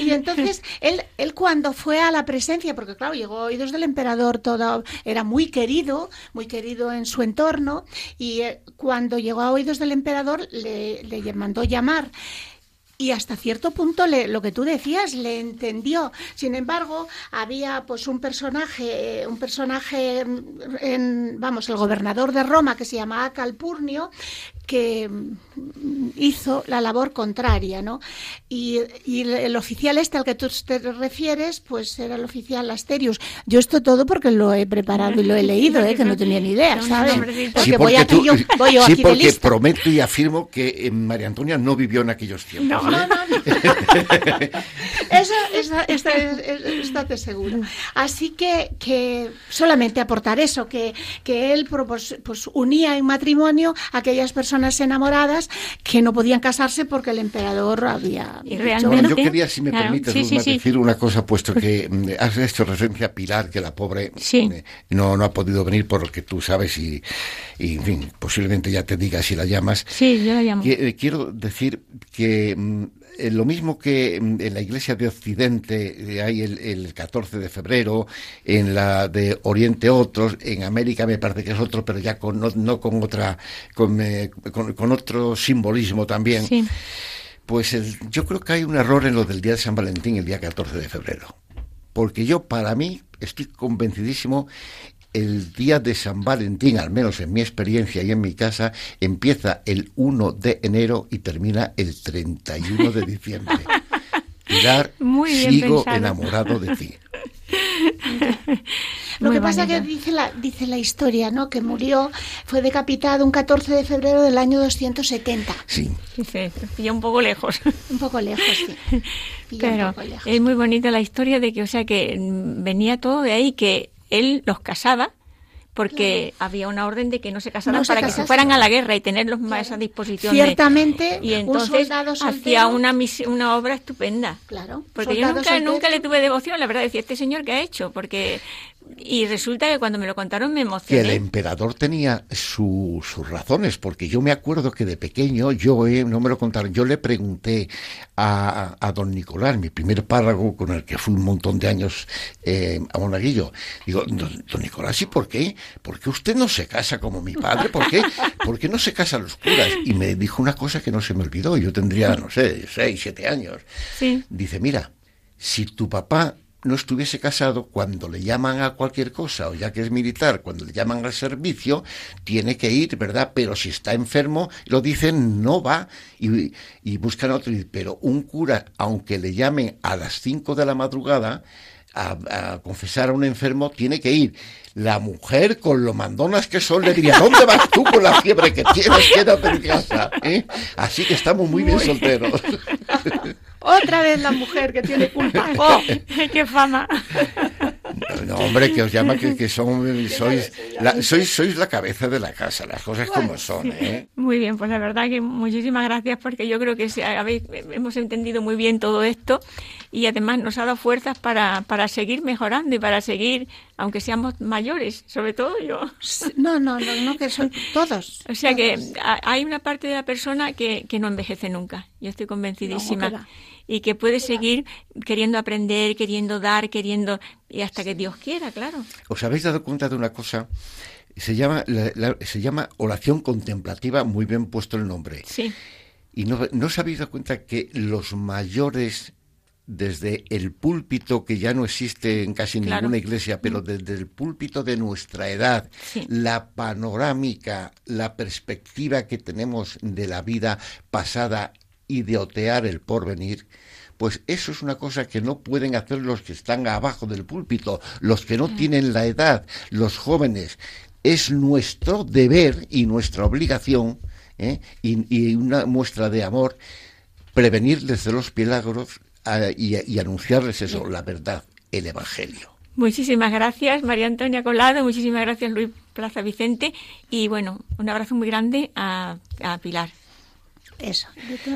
Y entonces, él, él cuando fue a la presencia, porque claro, llegó a oídos del emperador, todo era muy querido, muy querido en su entorno, y eh, cuando llegó a oídos del emperador le, le mandó llamar y hasta cierto punto le, lo que tú decías le entendió. Sin embargo, había pues un personaje, un personaje en, vamos, el gobernador de Roma que se llamaba Calpurnio, que hizo la labor contraria, ¿no? Y, el oficial este al que tú te refieres, pues era el oficial Asterius. Yo esto todo porque lo he preparado y lo he leído, ¿eh? que no tenía ni idea, ¿sabes? Porque, voy aquí, yo, voy yo sí, porque prometo y afirmo que eh, María Antonia no vivió en aquellos tiempos. No, no, no. Eso está, seguro. Así que, que solamente aportar eso, que, que él pues, pues unía en matrimonio a aquellas personas enamoradas que no podían casarse porque el emperador había... realmente, yo quería, si me permites, decir una cosa, puesto que mm, has hecho referencia a Pilar, que la pobre mm, no, no ha podido venir por lo que tú sabes y, en fin, posiblemente ya te diga si la llamas. Sí, yo la llamo. Eh, quiero decir que mm, eh, lo mismo que en la iglesia de Occidente eh, hay el, 14 de febrero, en la de Oriente otros, en América me parece que es otro, pero ya con, no, con otra, con, eh, con, otro simbolismo también. Pues yo creo que hay un error en lo del día de San Valentín, el día 14 de febrero. Porque yo, para mí, estoy convencidísimo el día de San Valentín, al menos en mi experiencia y en mi casa, empieza el 1 de enero y termina el 31 de diciembre. Pilar, sigo enamorado de ti. Lo que pasa es que dice la, dice la historia, ¿no? Que murió, fue decapitado un 14 de febrero del año 270. Sí. sí un poco lejos. Un poco lejos, sí. Pero es muy bonita la historia de que, o sea, que venía todo de ahí, que él los casaba porque había una orden de que no se casaran para que se fueran a la guerra y tenerlos más a disposición. Ciertamente, y entonces hacía una una obra estupenda. Claro. Porque yo nunca, nunca le tuve devoción, la verdad, decía, este señor que ha hecho, porque y resulta que cuando me lo contaron me emocioné. Que el emperador tenía sus razones, porque yo me acuerdo que de pequeño, yo eh, no me lo contaron, yo le pregunté a, a, don Nicolás, mi primer párrago con el que fui un montón de años eh, a Monaguillo, digo, don, Nicolás, ¿y por qué? ¿Por qué usted no se casa como mi padre? ¿Por qué? ¿Por qué no se casa los curas? Y me dijo una cosa que no se me olvidó, yo tendría, no sé, seis, siete años. Sí. Dice, mira, si tu papá no estuviese casado, cuando le llaman a cualquier cosa, o ya que es militar, cuando le llaman al servicio, tiene que ir, ¿verdad? Pero si está enfermo, lo dicen, no va y, y buscan otro. Pero un cura, aunque le llamen a las 5 de la madrugada, a, confesar a un enfermo, tiene que ir. La mujer, con lo mandonas que son, le diría, ¿dónde vas tú con la fiebre que tienes? Quédate en casa. ¿eh? Así que estamos muy bien solteros. Otra vez la mujer que tiene culpa. ¡Oh! ¡Qué fama! No, hombre, que os llama que, son, sois, la, sois, sois la cabeza de la casa, las cosas como son. ¿eh? Muy bien, pues la verdad que muchísimas gracias porque yo creo que habéis, hemos entendido muy bien todo esto y además nos ha dado fuerzas para, para seguir mejorando y para seguir, aunque seamos mayores, sobre todo yo. No, no, no, no que son todos. O sea que hay una parte de la persona que, que no envejece nunca. Yo estoy convencidísima y que puede seguir queriendo aprender, queriendo dar, queriendo y hasta que Dios quiera, claro. ¿Os habéis dado cuenta de una cosa? Se llama se llama oración contemplativa, muy bien puesto el nombre. Sí. Y no, no os habéis dado cuenta que los mayores desde el púlpito que ya no existe en casi ninguna iglesia, pero mm. desde el púlpito de nuestra edad, la panorámica, la perspectiva que tenemos de la vida pasada ideotear el porvenir, pues eso es una cosa que no pueden hacer los que están abajo del púlpito, los que no tienen la edad, los jóvenes. Es nuestro deber y nuestra obligación, ¿eh? y, una muestra de amor, prevenirles de los pilagros y, y anunciarles eso, la verdad, el Evangelio. Muchísimas gracias, María Antonia Colado, muchísimas gracias, Luis Plaza Vicente, y bueno, un abrazo muy grande a Pilar. Eso.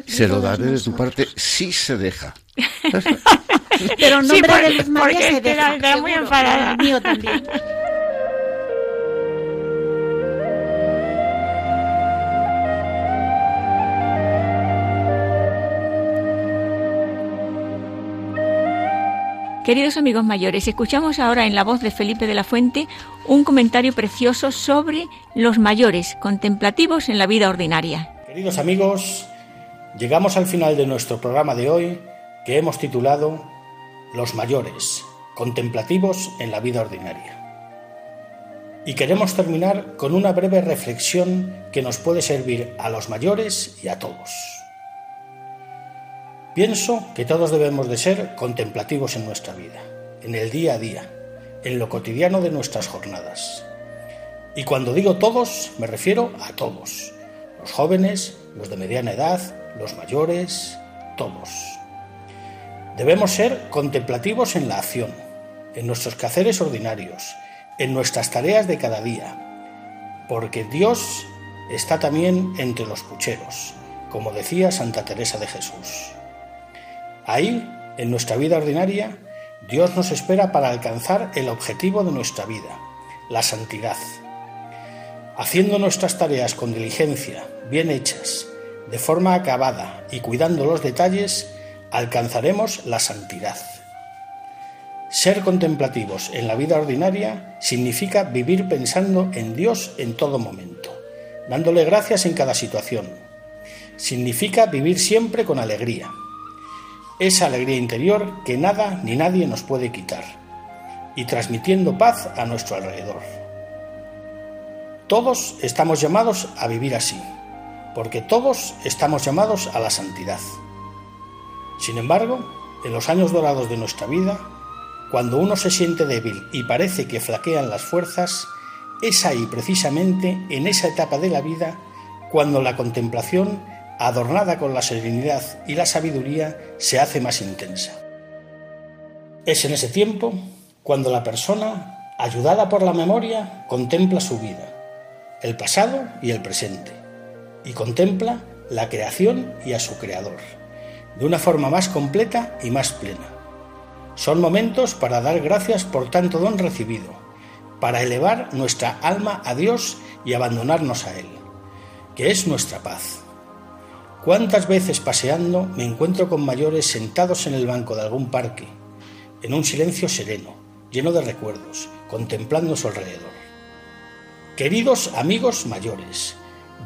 se lo daré de tu parte si se deja. Pero en nombre de Luz María se deja. muy enfadada. El mío también. Queridos amigos mayores, escuchamos ahora en la voz de Felipe de la Fuente un comentario precioso sobre los mayores contemplativos en la vida ordinaria. Queridos amigos, llegamos al final de nuestro programa de hoy que hemos titulado Los mayores, contemplativos en la vida ordinaria. Y queremos terminar con una breve reflexión que nos puede servir a los mayores y a todos. Pienso que todos debemos de ser contemplativos en nuestra vida, en el día a día, en lo cotidiano de nuestras jornadas. Y cuando digo todos, me refiero a todos, los jóvenes, los de mediana edad, los mayores, todos. Debemos ser contemplativos en la acción, en nuestros quehaceres ordinarios, en nuestras tareas de cada día, porque Dios está también entre los pucheros, como decía Santa Teresa de Jesús. Ahí, en nuestra vida ordinaria, Dios nos espera para alcanzar el objetivo de nuestra vida, la santidad. Haciendo nuestras tareas con diligencia, bien hechas, de forma acabada y cuidando los detalles, alcanzaremos la santidad. Ser contemplativos en la vida ordinaria significa vivir pensando en Dios en todo momento, dándole gracias en cada situación. Significa vivir siempre con alegría. Esa alegría interior que nada ni nadie nos puede quitar. Y transmitiendo paz a nuestro alrededor. Todos estamos llamados a vivir así, porque todos estamos llamados a la santidad. Sin embargo, en los años dorados de nuestra vida, cuando uno se siente débil y parece que flaquean las fuerzas, es ahí precisamente, en esa etapa de la vida, cuando la contemplación, adornada con la serenidad y la sabiduría, se hace más intensa. Es en ese tiempo cuando la persona, ayudada por la memoria, contempla su vida, el pasado y el presente, y contempla la creación y a su creador, de una forma más completa y más plena. Son momentos para dar gracias por tanto don recibido, para elevar nuestra alma a Dios y abandonarnos a Él, que es nuestra paz. ¿Cuántas veces paseando me encuentro con mayores sentados en el banco de algún parque, en un silencio sereno, lleno de recuerdos, contemplando su alrededor? Queridos amigos mayores,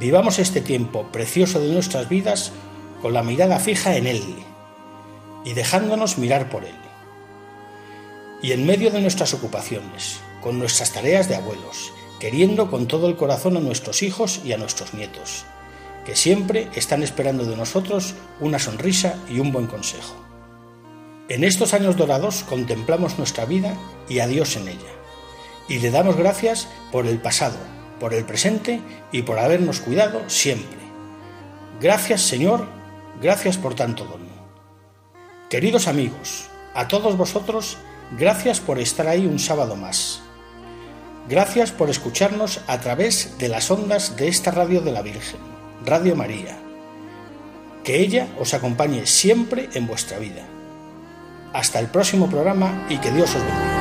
vivamos este tiempo precioso de nuestras vidas con la mirada fija en Él y dejándonos mirar por Él. Y en medio de nuestras ocupaciones, con nuestras tareas de abuelos, queriendo con todo el corazón a nuestros hijos y a nuestros nietos, que siempre están esperando de nosotros una sonrisa y un buen consejo. En estos años dorados contemplamos nuestra vida y a Dios en ella y le damos gracias por el pasado, por el presente y por habernos cuidado siempre. Gracias Señor, gracias por tanto don. Queridos amigos, a todos vosotros, gracias por estar ahí un sábado más. Gracias por escucharnos a través de las ondas de esta radio de la Virgen, Radio María. Que ella os acompañe siempre en vuestra vida. Hasta el próximo programa y que Dios os bendiga.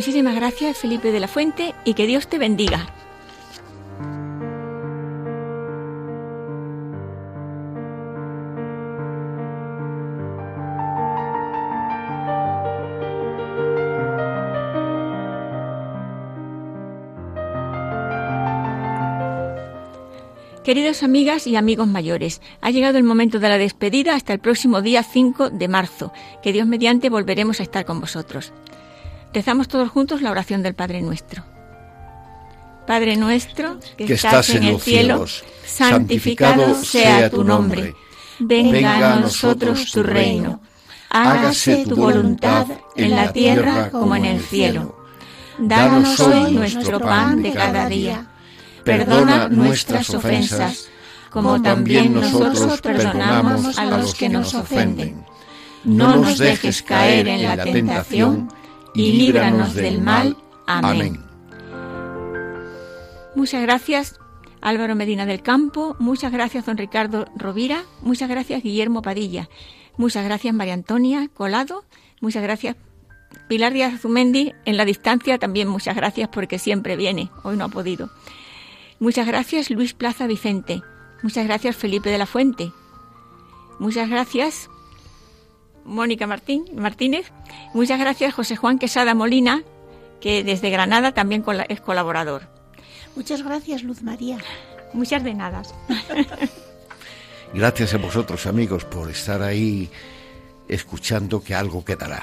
Muchísimas gracias, Felipe de la Fuente, y que Dios te bendiga. Queridas amigas y amigos mayores, ha llegado el momento de la despedida hasta el próximo día 5 de marzo, que Dios mediante volveremos a estar con vosotros. Rezamos todos juntos la oración del Padre Nuestro. Padre nuestro, que, estás, en, el cielo, santificado sea tu nombre. Venga a nosotros tu reino. Hágase tu voluntad en la tierra como en el cielo. Danos hoy nuestro pan de cada día. Perdona nuestras ofensas, como también nosotros perdonamos a los que nos ofenden. No nos dejes caer en la tentación y líbranos del mal. Amén. Muchas gracias Álvaro Medina del Campo, muchas gracias don Ricardo Rovira, muchas gracias Guillermo Padilla, muchas gracias María Antonia Colado, muchas gracias Pilar Díaz Azumendi. En la distancia también muchas gracias porque siempre viene, hoy no ha podido. Muchas gracias Luis Plaza Vicente, muchas gracias Felipe de la Fuente, muchas gracias Mónica Martín, Martínez. Muchas gracias, José Juan Quesada Molina, que desde Granada también es colaborador. Muchas gracias, Luz María. Muchas de nada. Gracias a vosotros, amigos, por estar ahí escuchando que algo quedará.